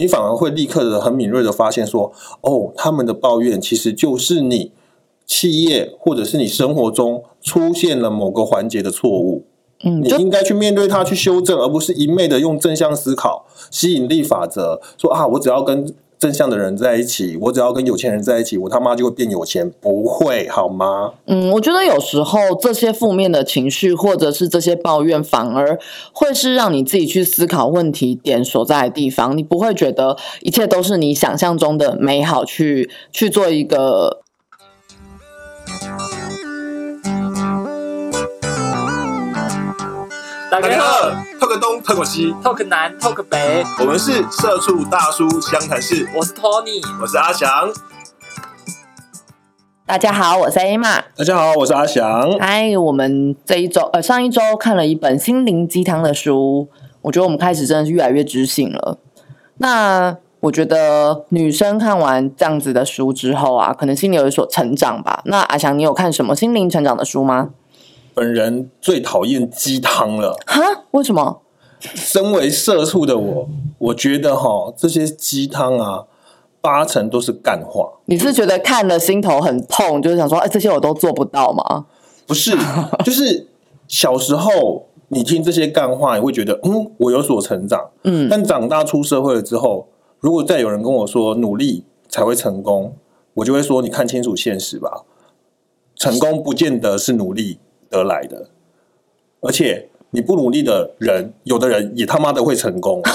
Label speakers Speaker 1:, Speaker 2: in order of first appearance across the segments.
Speaker 1: 你反而会立刻的很敏锐的发现说，哦，他们的抱怨其实就是你企业或者是你生活中出现了某个环节的错误。
Speaker 2: 嗯，
Speaker 1: 你应该去面对它，去修正，而不是一昧的用正向思考、吸引力法则，说啊，我只要跟正向的人在一起，我只要跟有钱人在一起，我他妈就会变有钱，不会好吗？
Speaker 2: 嗯，我觉得有时候这些负面的情绪或者是这些抱怨，反而会是让你自己去思考问题点所在的地方，你不会觉得一切都是你想象中的美好，去去做一个
Speaker 3: 大家好。
Speaker 1: 透个东，透个西
Speaker 3: ，，Talk 南，Talk 北，
Speaker 1: 我们是社畜大叔湘潭市，
Speaker 3: 我是 Tony。
Speaker 1: 我是阿翔。
Speaker 2: 大家好，我是 A 玛。
Speaker 1: 大家好，我是阿翔。
Speaker 2: 嗨，我们这一周呃上一周看了一本心灵鸡汤的书，我觉得我们开始真的是越来越知性了。那我觉得女生看完这样子的书之后啊，可能心里有所成长吧。那阿翔，你有看什么心灵成长的书吗？
Speaker 1: 本人最讨厌鸡汤了。
Speaker 2: 哈？为什么？
Speaker 1: 身为社畜的我，我觉得哈这些鸡汤啊，八成都是干话。
Speaker 2: 你是觉得看了心头很痛，就是想说，哎，这些我都做不到吗？
Speaker 1: 不是，就是小时候你听这些干话，你会觉得嗯，我有所成长。
Speaker 2: 嗯，
Speaker 1: 但长大出社会了之后，如果再有人跟我说努力才会成功，我就会说你看清楚现实吧，成功不见得是努力得来的，而且你不努力的人，有的人也他妈的会成功。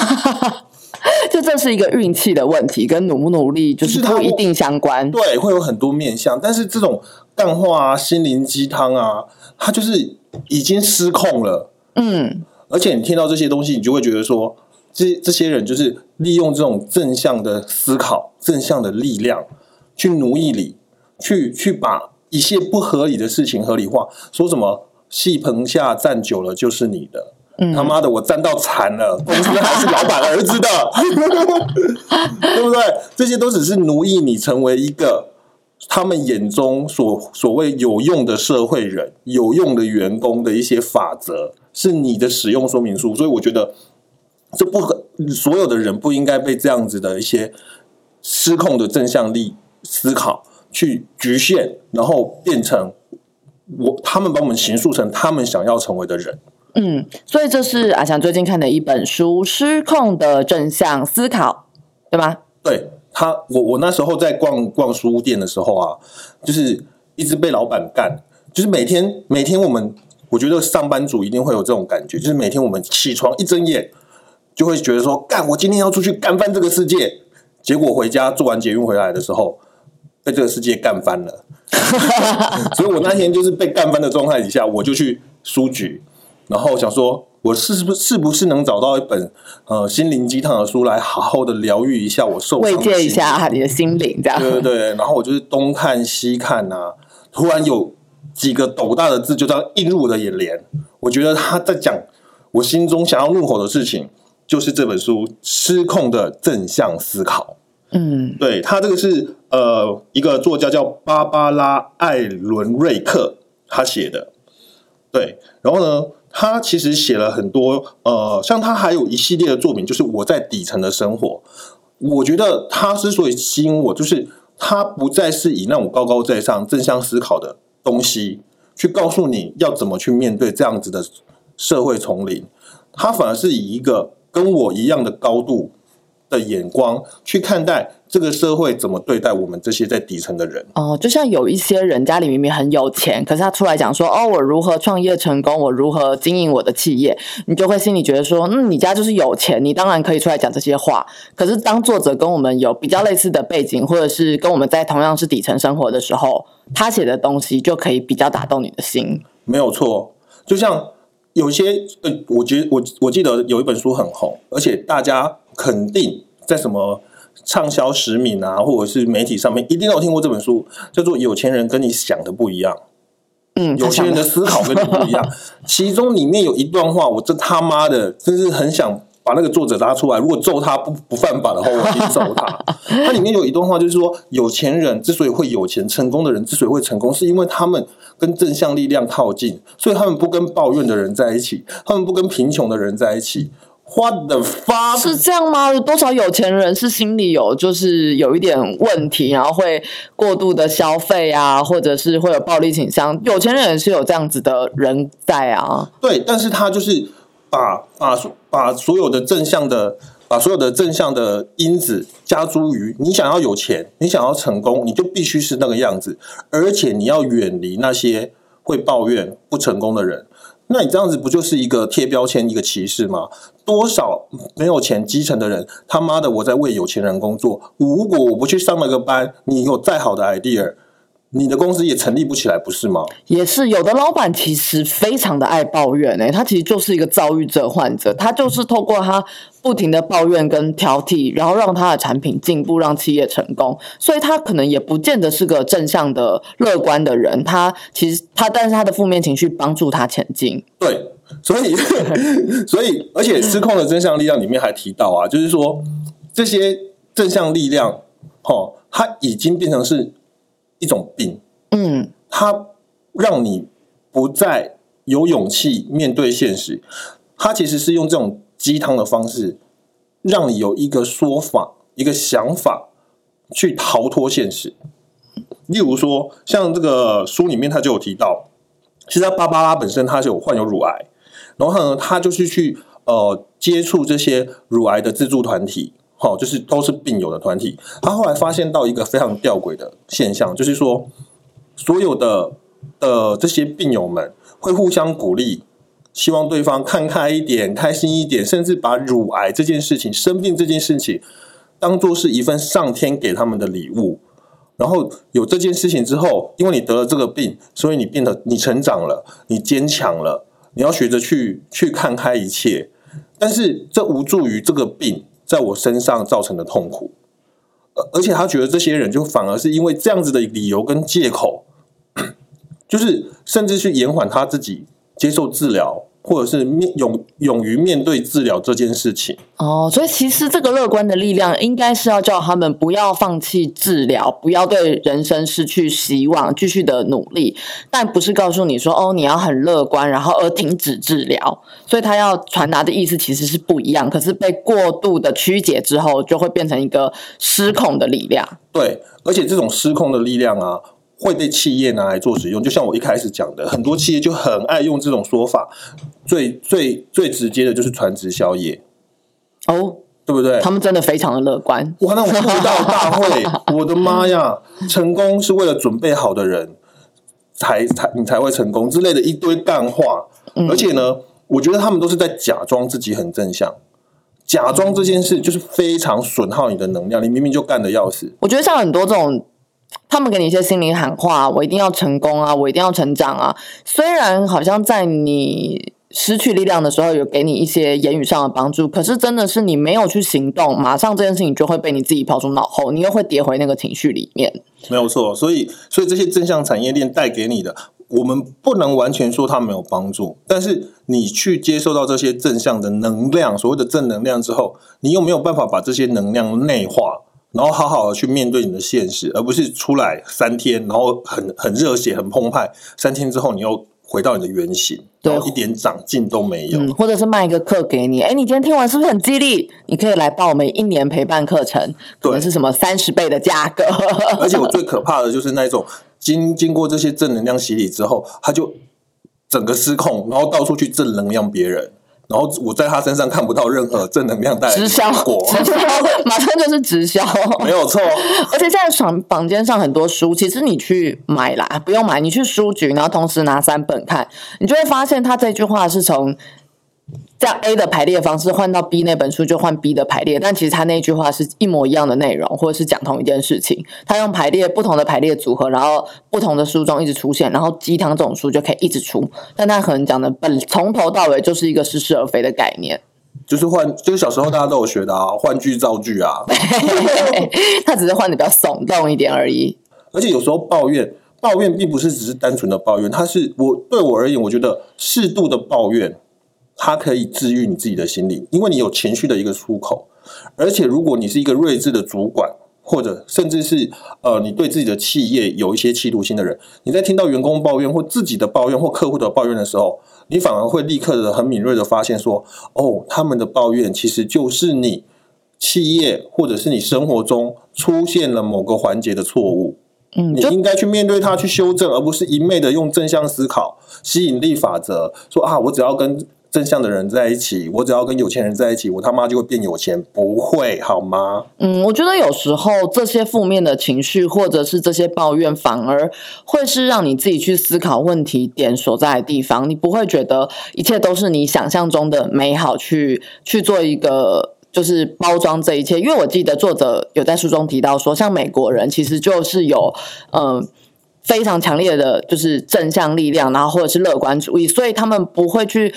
Speaker 2: 就这是一个运气的问题，跟努不努力就是
Speaker 1: 他
Speaker 2: 不一定相关。
Speaker 1: 对，会有很多面向，但是这种淡化啊、心灵鸡汤啊，它就是已经失控了。
Speaker 2: 嗯，
Speaker 1: 而且你听到这些东西，你就会觉得说，这这些人就是利用这种正向的思考、正向的力量，去奴役你，去去把一些不合理的事情合理化，说什么戏棚下站久了就是你的。他妈的，我站到惨了，公司还是老板儿子的，对不对？这些都只是奴役你成为一个他们眼中所所谓有用的社会人、有用的员工的一些法则，是你的使用说明书。所以我觉得，这不可所有的人不应该被这样子的一些失控的正向力思考去局限，然后变成我他们把我们形塑成他们想要成为的人。
Speaker 2: 嗯，所以这是阿翔最近看的一本书《失控的正向思考》，对吗？
Speaker 1: 对他，我我那时候在逛逛书店的时候啊，就是一直被老板干，就是每天每天我们，我觉得上班族一定会有这种感觉，就是每天我们起床一睁眼，就会觉得说，干，我今天要出去干翻这个世界，结果回家做完捷运回来的时候，被这个世界干翻了，所以我那天就是被干翻的状态底下，我就去书局，然后想说，我是不是不是能找到一本呃心灵鸡汤的书来好好的疗愈一下我受
Speaker 2: 慰藉一
Speaker 1: 心
Speaker 2: 下你的心灵，这样。
Speaker 1: 对对对，然后我就是东看西看啊，突然有几个斗大的字就这样映入我的眼帘。我觉得他在讲我心中想要怒吼的事情，就是这本书《失控的正向思考》。
Speaker 2: 嗯。
Speaker 1: 对他这个是呃一个作家叫芭芭拉艾伦瑞克他写的，对，然后呢，他其实写了很多呃，像他还有一系列的作品，就是我在底层的生活。我觉得他之所以吸引我，就是他不再是以那种高高在上、正向思考的东西去告诉你要怎么去面对这样子的社会丛林，他反而是以一个跟我一样的高度的眼光去看待这个社会怎么对待我们这些在底层的人。
Speaker 2: 哦，就像有一些人家里明明很有钱，可是他出来讲说，哦，我如何创业成功，我如何经营我的企业，你就会心里觉得说，嗯，你家就是有钱，你当然可以出来讲这些话。可是当作者跟我们有比较类似的背景，或者是跟我们在同样是底层生活的时候，他写的东西就可以比较打动你的心。
Speaker 1: 没有错，就像有些呃，我觉得我我记得有一本书很红，而且大家肯定在什么畅销十名啊，或者是媒体上面一定都有听过这本书，叫做《有钱人跟你想的不一样》。
Speaker 2: 嗯，
Speaker 1: 有钱人的思考跟你不一样。其中里面有一段话，我真他妈的真是很想把那个作者拉出来。如果揍他不不犯法的话，我揍他。它里面有一段话，就是说，有钱人之所以会有钱，成功的人之所以会成功，是因为他们跟正向力量靠近，所以他们不跟抱怨的人在一起，他们不跟贫穷的人在一起。What the fuck？
Speaker 2: 是这样吗？有多少有钱人是心里有就是有一点问题，然后会过度的消费啊，或者是会有暴力倾向？有钱人也是有这样子的人在啊。
Speaker 1: 对，但是他就是把把把所有的正向的，把所有的正向的因子加诸于你想要有钱，你想要成功，你就必须是那个样子，而且你要远离那些会抱怨不成功的人。那你这样子不就是一个贴标签、一个歧视吗？多少没有钱、基层的人，他妈的我在为有钱人工作。如果我不去上那个班，你有再好的 idea，你的公司也成立不起来，不是吗？
Speaker 2: 也是有的老板其实非常的爱抱怨诶、他其实就是一个躁郁症患者，他就是透过他不停的抱怨跟挑剔，然后让他的产品进步，让企业成功，所以他可能也不见得是个正向的、乐观的人。他其实他，但是他的负面情绪帮助他前进。
Speaker 1: 对，所以所以，而且失控的真相力量里面还提到啊，就是说这些正向力量，哦，它已经变成是一种病，
Speaker 2: 嗯，
Speaker 1: 它让你不再有勇气面对现实。它其实是用这种鸡汤的方式，让你有一个说法、一个想法去逃脱现实。例如说，像这个书里面他就有提到，其实芭芭拉本身她是有患有乳癌，然后呢，她就是去呃接触这些乳癌的自助团体，好、就是都是病友的团体。他后来发现到一个非常吊诡的现象，就是说所有的呃这些病友们会互相鼓励，希望对方看开一点、开心一点，甚至把乳癌这件事情、生病这件事情当做是一份上天给他们的礼物。然后有这件事情之后，因为你得了这个病，所以你变得你成长了，你坚强了，你要学着去去看开一切。但是这无助于这个病在我身上造成的痛苦，而而且他觉得这些人就反而是因为这样子的理由跟借口，就是甚至去延缓他自己接受治疗，或者是面勇勇于面对治疗这件事情。
Speaker 2: 哦，所以其实这个乐观的力量，应该是要叫他们不要放弃治疗，不要对人生失去希望，继续的努力，但不是告诉你说哦，你要很乐观，然后而停止治疗。所以他要传达的意思其实是不一样，可是被过度的曲解之后，就会变成一个失控的力量。
Speaker 1: 对，而且这种失控的力量啊，会被企业拿来做使用。就像我一开始讲的，很多企业就很爱用这种说法，最最最直接的就是传直销业，
Speaker 2: 哦，
Speaker 1: 对不对？
Speaker 2: 他们真的非常的乐观。
Speaker 1: 哇，那种布道大会，我的妈呀！成功是为了准备好的人才才你才会成功之类的一堆干话，而且呢，我觉得他们都是在假装自己很正向。假装这件事就是非常损耗你的能量，你明明就干的要死，
Speaker 2: 我觉得像很多这种，他们给你一些心灵喊话，我一定要成功啊，我一定要成长啊。虽然好像在你失去力量的时候，有给你一些言语上的帮助，可是真的是你没有去行动，马上这件事情就会被你自己抛出脑后，你又会跌回那个情绪里面。
Speaker 1: 没有错。所以，所以这些正向产业链带给你的，我们不能完全说它没有帮助，但是你去接受到这些正向的能量，所谓的正能量之后，你有没有办法把这些能量内化？然后好好的去面对你的现实，而不是出来三天，然后很很热血、很澎湃，三天之后你又回到你的原形，
Speaker 2: 对
Speaker 1: 一点长进都没有。
Speaker 2: 嗯，或者是卖一个课给你，哎，你今天听完是不是很激励？你可以来报我们一年陪伴课程，可能是什么三十倍的价格。
Speaker 1: 而且我最可怕的就是那种经经过这些正能量洗礼之后，他就整个失控，然后到处去正能量别人，然后我在他身上看不到任何正能量带来的
Speaker 2: 直销，
Speaker 1: 结果，
Speaker 2: 直销，马上就是直销。
Speaker 1: 没有错。
Speaker 2: 而且现在房房间上很多书，其实你去买啦，不用买，你去书局，然后同时拿三本看，你就会发现他这句话是从这样 A 的排列方式换到 B 那本书就换 B 的排列，但其实他那句话是一模一样的内容，或者是讲同一件事情。他用排列不同的排列组合，然后不同的书中一直出现，然后鸡汤这种书就可以一直出，但他可能讲的本从头到尾就是一个似是而非的概念。
Speaker 1: 就是换，就是小时候大家都有学的啊，换句造句啊。
Speaker 2: 他只是换的比较耸动一点而已。
Speaker 1: 而且有时候抱怨，抱怨并不是只是单纯的抱怨，它是我对我而言，我觉得适度的抱怨，它可以治愈你自己的心理，因为你有情绪的一个出口。而且如果你是一个睿智的主管，或者甚至是呃，你对自己的企业有一些企图心的人，你在听到员工抱怨或自己的抱怨或客户的抱怨的时候，你反而会立刻的很敏锐的发现说，哦，他们的抱怨其实就是你企业或者是你生活中出现了某个环节的错误。
Speaker 2: 嗯，
Speaker 1: 你应该去面对它，去修正，而不是一昧的用正向思考、吸引力法则，说啊，我只要跟正向的人在一起，我只要跟有钱人在一起，我他妈就会变有钱，不会好吗？
Speaker 2: 嗯，我觉得有时候这些负面的情绪或者是这些抱怨，反而会是让你自己去思考问题点所在的地方。你不会觉得一切都是你想象中的美好，去去做一个就是包装这一切。因为我记得作者有在书中提到说，像美国人其实就是有嗯。非常强烈的就是正向力量，然后或者是乐观主义，所以他们不会去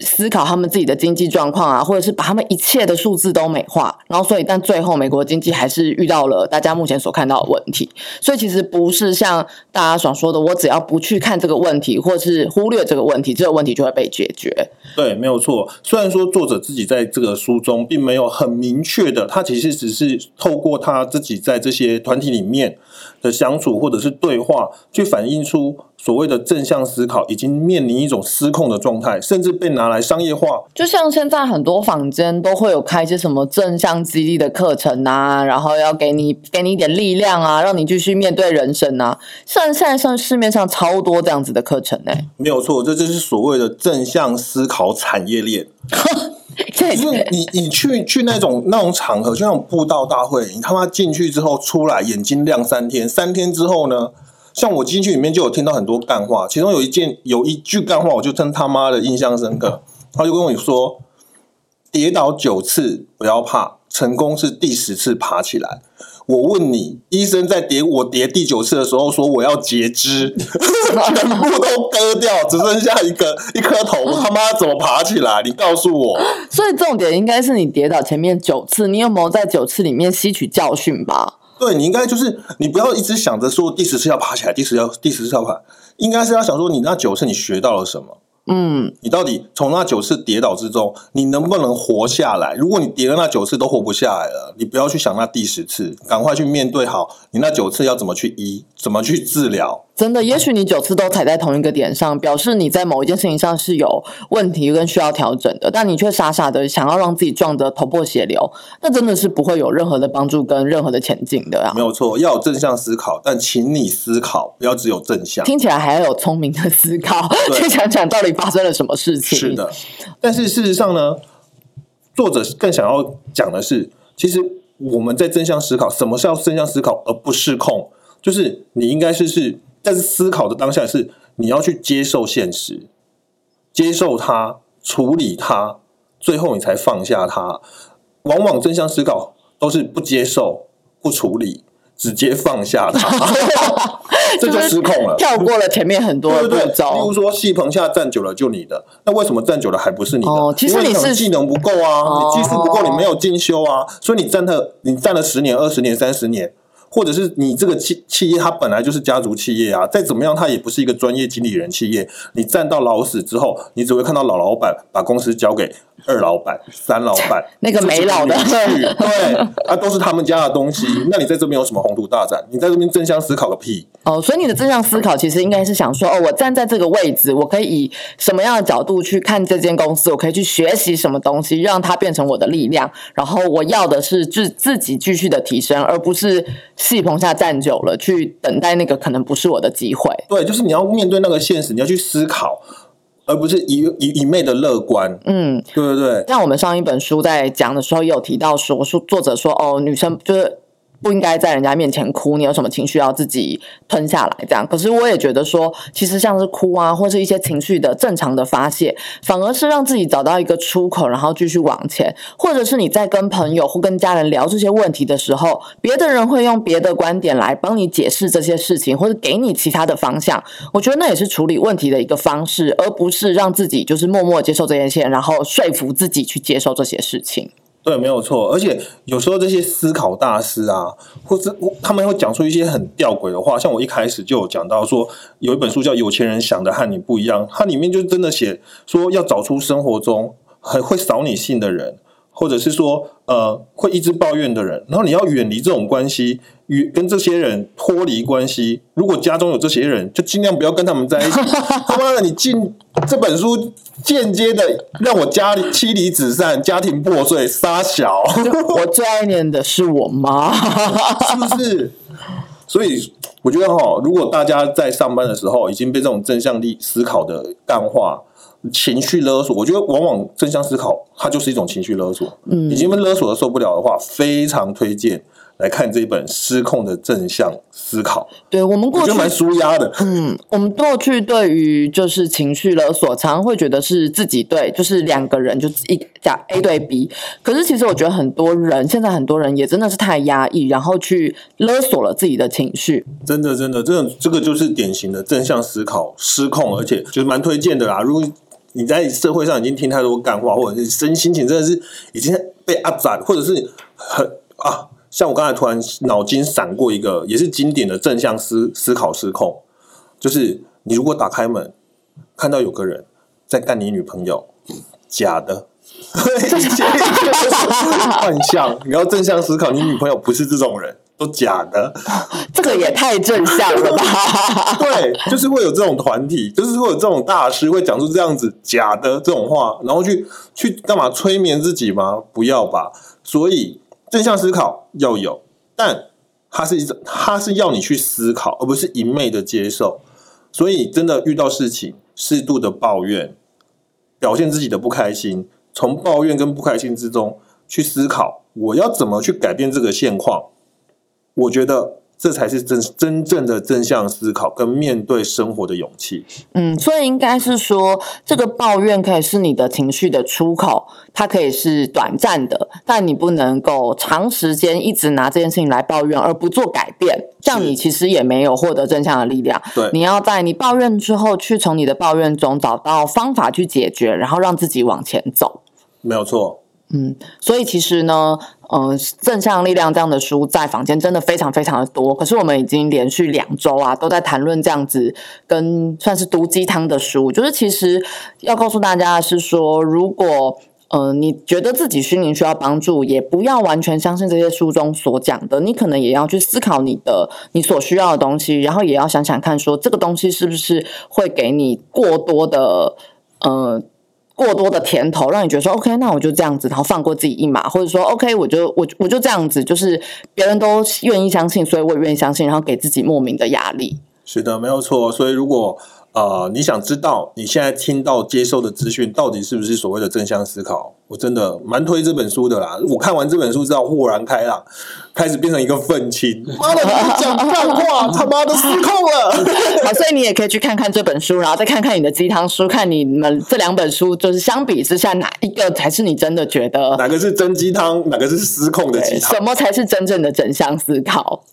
Speaker 2: 思考他们自己的经济状况啊，或者是把他们一切的数字都美化，然后所以但最后美国经济还是遇到了大家目前所看到的问题，所以其实不是像大家所说的，我只要不去看这个问题，或是忽略这个问题，这个问题就会被解决。
Speaker 1: 对，没有错。虽然说作者自己在这个书中并没有很明确的，他其实只是透过他自己在这些团体里面的相处或者是对话，去反映出所谓的正向思考已经面临一种失控的状态，甚至被拿来商业化。
Speaker 2: 就像现在很多坊间都会有开一些什么正向激励的课程啊，然后要给你给你一点力量啊，让你继续面对人生啊。像现在上市面上超多这样子的课程呢、
Speaker 1: 没有错，这就是所谓的正向思考产业链。
Speaker 2: 这
Speaker 1: 就是你你去去那种那种场合，就像布道大会，你他妈进去之后出来眼睛亮三天，三天之后呢，像我进去里面就有听到很多干话，其中有一件有一句干话，我就真他妈的印象深刻，他就跟我说，跌倒九次不要怕，成功是第十次爬起来。我问你，医生在跌我跌第九次的时候说我要截肢，全部都割掉，只剩下一个一颗头，他妈怎么爬起来？你告诉我。
Speaker 2: 所以重点应该是你跌倒前面九次，你有没有在九次里面吸取教训吧？
Speaker 1: 对你应该就是你不要一直想着说第十次要爬起来，第十要第十次要爬，应该是要想说你那九次你学到了什么。
Speaker 2: 嗯，
Speaker 1: 你到底从那九次跌倒之中，你能不能活下来？如果你跌了那九次都活不下来了，你不要去想那第十次，赶快去面对好你那九次要怎么去医，怎么去治疗。
Speaker 2: 真的，也许你九次都踩在同一个点上，表示你在某一件事情上是有问题跟需要调整的，但你却傻傻的想要让自己撞得头破血流，那真的是不会有任何的帮助跟任何的前进的啊
Speaker 1: 没！有错，要有正向思考，但请你思考，不要只有正向。
Speaker 2: 听起来还要有聪明的思考，去想想到底发生了什么事情。
Speaker 1: 是，的，但是事实上呢，作者更想要讲的是，其实我们在正向思考，什么是要正向思考而不失控？就是你应该是是，但是思考的当下是你要去接受现实，接受它，处理它，最后你才放下它。往往正向思考都是不接受、不处理，直接放下它，这就失控了。
Speaker 2: 跳过了前面很多的
Speaker 1: 对对对，
Speaker 2: 步骤。
Speaker 1: 例如说戏棚下站久了就你的，那为什么站久了还不是你的？
Speaker 2: 哦其实你是
Speaker 1: 技能不够啊，
Speaker 2: 哦
Speaker 1: 你技术不够，你没有进修啊，所以你站了你站了十年、二十年、三十年。或者是你这个企企业，它本来就是家族企业啊，再怎么样，它也不是一个专业经理人企业。你站到老死之后，你只会看到老老板把公司交给二老板、三老板，
Speaker 2: 那个没老的
Speaker 1: 对，啊，都是他们家的东西。那你在这边有什么宏图大展？你在这边正向思考个屁！
Speaker 2: 哦，所以你的正向思考其实应该是想说，哦，我站在这个位置，我可以以什么样的角度去看这间公司？我可以去学习什么东西，让它变成我的力量。然后我要的是自自己继续的提升，而不是戏棚下站久了去等待那个可能不是我的机会。
Speaker 1: 对，就是你要面对那个现实，你要去思考，而不是一一一昧的乐观。
Speaker 2: 嗯，
Speaker 1: 对对对？
Speaker 2: 像我们上一本书在讲的时候，也有提到说，说作者说，哦，女生就是不应该在人家面前哭，你有什么情绪要自己吞下来，这样。可是我也觉得说，其实像是哭啊，或是一些情绪的正常的发泄，反而是让自己找到一个出口，然后继续往前。或者是你在跟朋友或跟家人聊这些问题的时候，别的人会用别的观点来帮你解释这些事情，或者给你其他的方向。我觉得那也是处理问题的一个方式，而不是让自己就是默默接受这件事，然后说服自己去接受这些事情。
Speaker 1: 对，没有错。而且有时候这些思考大师啊，或者他们会讲出一些很吊诡的话。像我一开始就有讲到说，有一本书叫《有钱人想的和你不一样》，它里面就真的写说要找出生活中很会扫你兴的人。或者是说呃会一直抱怨的人，然后你要远离这种关系，与跟这些人脱离关系。如果家中有这些人，就尽量不要跟他们在一起。他妈的，你进这本书间接的让我家里妻离子散，家庭破碎，杀小，
Speaker 2: 我最爱念的是我妈。
Speaker 1: 是不是？所以我觉得哈，如果大家在上班的时候已经被这种正向力思考的干话、情绪勒索，我觉得往往正向思考它就是一种情绪勒索。嗯，已经被勒索的受不了的话，非常推荐来看这一本《失控的正向思考》，
Speaker 2: 对我们过去
Speaker 1: 蛮舒压的。
Speaker 2: 嗯，我们过去对于就是情绪勒索，常常会觉得是自己对，就是两个人就一讲 A 对 B。可是其实我觉得很多人现在很多人也真的是太压抑，然后去勒索了自己的情绪。
Speaker 1: 真的，真的，这种这个就是典型的正向思考失控，而且就是蛮推荐的啦。如果你在社会上已经听太多干话，或者是身心情真的是已经被压榨，或者是很啊，像我刚才突然脑筋闪过一个，也是经典的正向思思考失控，就是你如果打开门看到有个人在干你女朋友，假的。幻象，你要正向思考，你女朋友不是这种人，都假的。
Speaker 2: 这个也太正向了吧？
Speaker 1: 对，就是会有这种团体，就是会有这种大师会讲出这样子假的这种话，然后去去干嘛催眠自己吗？不要吧。所以正向思考要有，但它是一种，它是要你去思考，而不是一昧的接受。所以真的遇到事情，适度的抱怨，表现自己的不开心，从抱怨跟不开心之中去思考，我要怎么去改变这个现况。我觉得这才是真真正的正向思考跟面对生活的勇气。
Speaker 2: 嗯，所以应该是说，这个抱怨可以是你的情绪的出口，它可以是短暂的，但你不能够长时间一直拿这件事情来抱怨而不做改变，这样你其实也没有获得正向的力量。
Speaker 1: 对
Speaker 2: 你要在你抱怨之后，去从你的抱怨中找到方法去解决，然后让自己往前走。
Speaker 1: 没有错，
Speaker 2: 嗯，所以其实呢，呃，正向力量这样的书在坊间真的非常非常的多。可是我们已经连续两周啊，都在谈论这样子跟算是毒鸡汤的书。就是其实要告诉大家的是说，如果呃你觉得自己心灵需要帮助，也不要完全相信这些书中所讲的，你可能也要去思考你的你所需要的东西，然后也要想想看，说这个东西是不是会给你过多的呃。过多的甜头，让你觉得说 OK，那我就这样子，然后放过自己一马，或者说 OK，我就我我就这样子，就是别人都愿意相信，所以我也愿意相信，然后给自己莫名的压力。
Speaker 1: 是的，没有错。所以如果呃你想知道你现在听到接受的资讯到底是不是所谓的正向思考，我真的蛮推这本书的啦。我看完这本书之后豁然开朗，开始变成一个愤青。妈的，你讲干话，他妈的失控了。
Speaker 2: 好，所以你也可以去看看这本书，然后再看看你的鸡汤书，看你们这两本书就是相比之下，哪一个才是你真的觉得
Speaker 1: 哪个是真鸡汤，哪个是失控的鸡汤
Speaker 2: 什？么才是真正的正向思考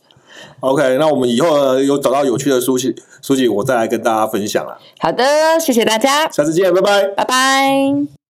Speaker 1: ？OK，那我们以后呢有找到有趣的书籍，书记我再来跟大家分享了。
Speaker 2: 好的，谢谢大家，
Speaker 1: 下次见，拜拜。
Speaker 2: 拜拜。